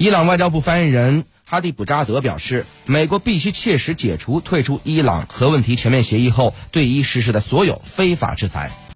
伊朗外交部发言人哈蒂卜扎德表示，美国必须切实解除退出伊朗核问题全面协议后对伊实施的所有非法制裁。